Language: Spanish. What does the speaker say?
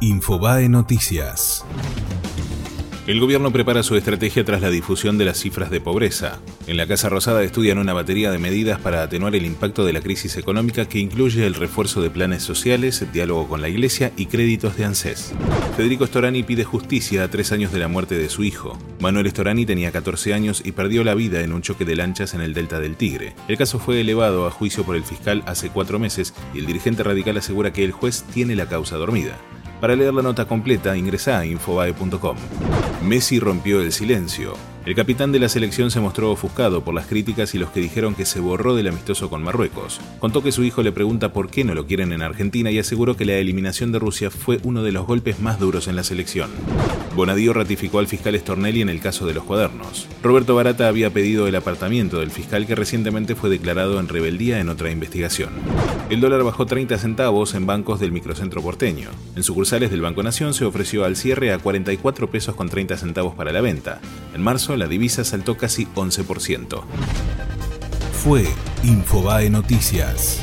Infobae Noticias. El gobierno prepara su estrategia tras la difusión de las cifras de pobreza. En la Casa Rosada estudian una batería de medidas para atenuar el impacto de la crisis económica que incluye el refuerzo de planes sociales, diálogo con la Iglesia y créditos de ANSES. Federico Storani pide justicia a tres años de la muerte de su hijo. Manuel Storani tenía 14 años y perdió la vida en un choque de lanchas en el delta del Tigre. El caso fue elevado a juicio por el fiscal hace cuatro meses y el dirigente radical asegura que el juez tiene la causa dormida. Para leer la nota completa, ingresa a infobae.com. Messi rompió el silencio. El capitán de la selección se mostró ofuscado por las críticas y los que dijeron que se borró del amistoso con Marruecos. Contó que su hijo le pregunta por qué no lo quieren en Argentina y aseguró que la eliminación de Rusia fue uno de los golpes más duros en la selección. Bonadío ratificó al fiscal Stornelli en el caso de los cuadernos. Roberto Barata había pedido el apartamiento del fiscal que recientemente fue declarado en rebeldía en otra investigación. El dólar bajó 30 centavos en bancos del microcentro porteño. En sucursales del Banco Nación se ofreció al cierre a 44 pesos con 30 centavos para la venta. En marzo la divisa saltó casi 11%. Fue Infobae Noticias.